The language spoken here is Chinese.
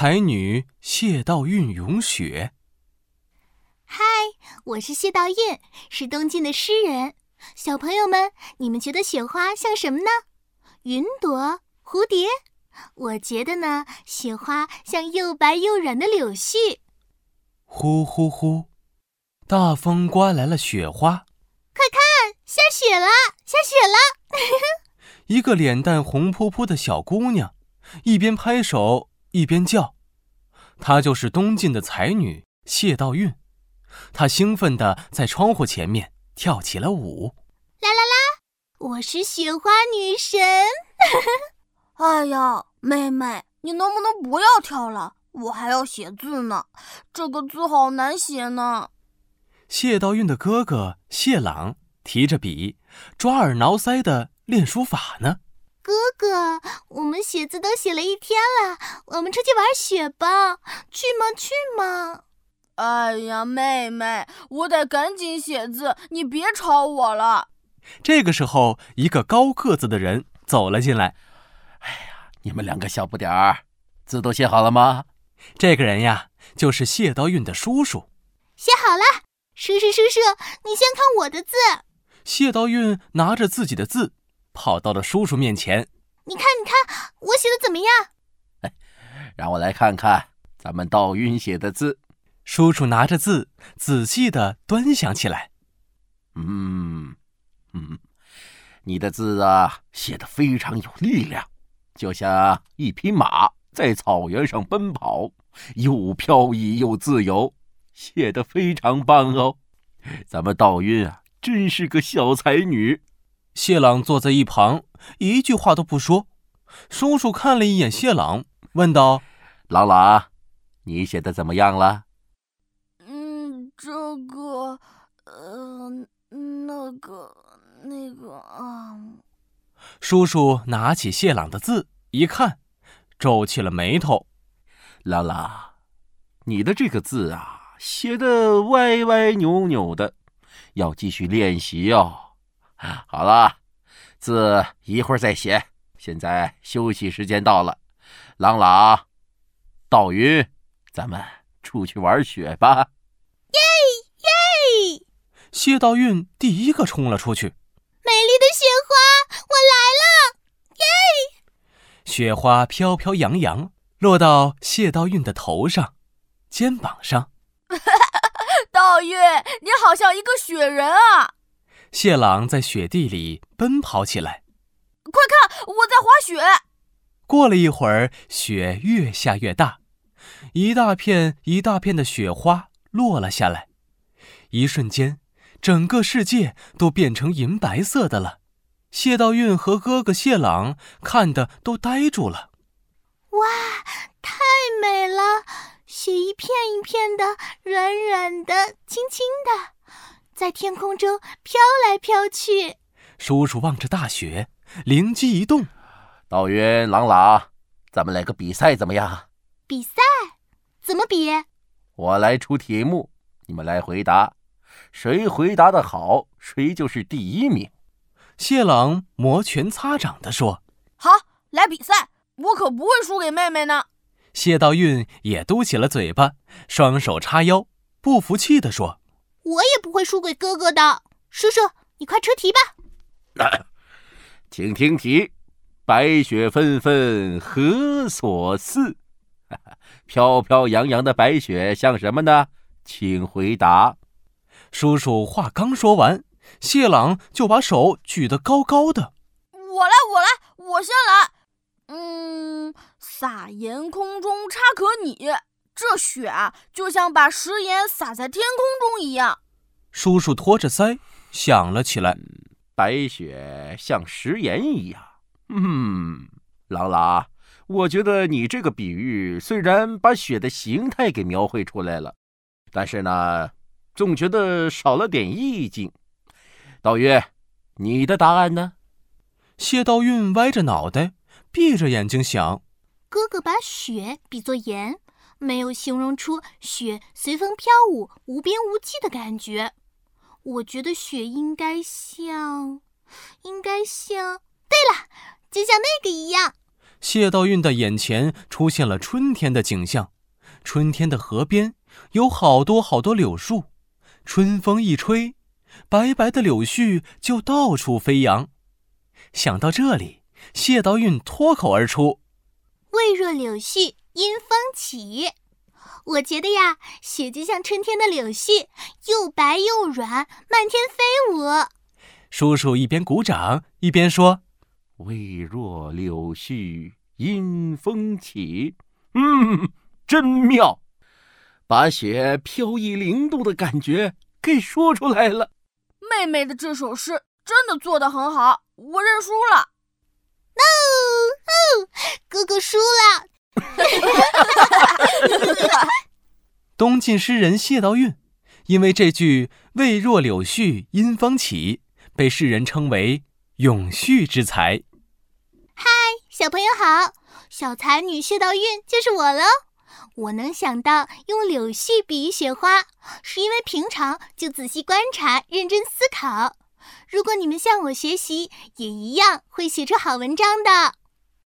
才女谢道韫咏雪。嗨，我是谢道韫，是东晋的诗人。小朋友们，你们觉得雪花像什么呢？云朵、蝴蝶？我觉得呢，雪花像又白又软的柳絮。呼呼呼，大风刮来了雪花。快看，下雪了，下雪了！一个脸蛋红扑扑的小姑娘，一边拍手一边叫。她就是东晋的才女谢道韫。她兴奋地在窗户前面跳起了舞。啦啦啦！我是雪花女神。哎呀，妹妹，你能不能不要跳了？我还要写字呢，这个字好难写呢。谢道韫的哥哥谢朗提着笔，抓耳挠腮的练书法呢。哥哥，我们写字都写了一天了，我们出去玩雪吧？去吗？去吗？哎呀，妹妹，我得赶紧写字，你别吵我了。这个时候，一个高个子的人走了进来。哎呀，你们两个小不点儿，字都写好了吗？这个人呀，就是谢道韫的叔叔。写好了，叔叔叔叔，你先看我的字。谢道韫拿着自己的字，跑到了叔叔面前。你看，你看，我写的怎么样？哎，让我来看看咱们道晕写的字。叔叔拿着字，仔细的端详起来。嗯，嗯，你的字啊，写的非常有力量，就像一匹马在草原上奔跑，又飘逸又自由，写的非常棒哦。咱们道晕啊，真是个小才女。谢朗坐在一旁，一句话都不说。叔叔看了一眼谢朗，问道：“朗朗，你写的怎么样了？”嗯这个，呃，那个，那个啊。叔叔拿起谢朗的字一看，皱起了眉头。朗朗，你的这个字啊，写的歪歪扭扭的，要继续练习哦。好了，字一会儿再写，现在休息时间到了。朗朗，道云，咱们出去玩雪吧。耶耶谢道韫第一个冲了出去。美丽的雪花，我来了！耶！雪花飘飘扬扬，落到谢道韫的头上、肩膀上。道韫，你好像一个雪人啊！谢朗在雪地里奔跑起来。快看，我在滑雪。过了一会儿，雪越下越大，一大片一大片的雪花落了下来。一瞬间。整个世界都变成银白色的了，谢道韫和哥哥谢朗看的都呆住了。哇，太美了！雪一片一片的，软软的，轻轻的，在天空中飘来飘去。叔叔望着大雪，灵机一动：“道韫、朗朗，咱们来个比赛怎么样？”比赛？怎么比？我来出题目，你们来回答。谁回答的好，谁就是第一名。谢朗摩拳擦掌地说：“好，来比赛，我可不会输给妹妹呢。”谢道韫也嘟起了嘴巴，双手叉腰，不服气地说：“我也不会输给哥哥的。叔叔，你快出题吧。请听题：白雪纷纷何所似？飘飘扬扬的白雪像什么呢？请回答。”叔叔话刚说完，谢朗就把手举得高高的。我来，我来，我先来。嗯，撒盐空中差可拟，这雪啊，就像把食盐撒在天空中一样。叔叔托着腮想了起来，白雪像食盐一样。嗯，朗朗，我觉得你这个比喻虽然把雪的形态给描绘出来了，但是呢。总觉得少了点意境。道韫，你的答案呢？谢道韫歪着脑袋，闭着眼睛想。哥哥把雪比作盐，没有形容出雪随风飘舞、无边无际的感觉。我觉得雪应该像，应该像……对了，就像那个一样。谢道韫的眼前出现了春天的景象。春天的河边有好多好多柳树，春风一吹，白白的柳絮就到处飞扬。想到这里，谢道韫脱口而出：“未若柳絮因风起。”我觉得呀，雪就像春天的柳絮，又白又软，漫天飞舞。叔叔一边鼓掌一边说：“未若柳絮因风起。”嗯，真妙，把雪飘逸灵动的感觉给说出来了。妹妹的这首诗真的做得很好，我认输了。哦哦，哥哥输了。哈哈哈东晋诗人谢道韫，因为这句“未若柳絮因风起”，被世人称为永续之才。嗨，小朋友好，小才女谢道韫就是我喽。我能想到用柳絮比喻雪花，是因为平常就仔细观察、认真思考。如果你们向我学习，也一样会写出好文章的。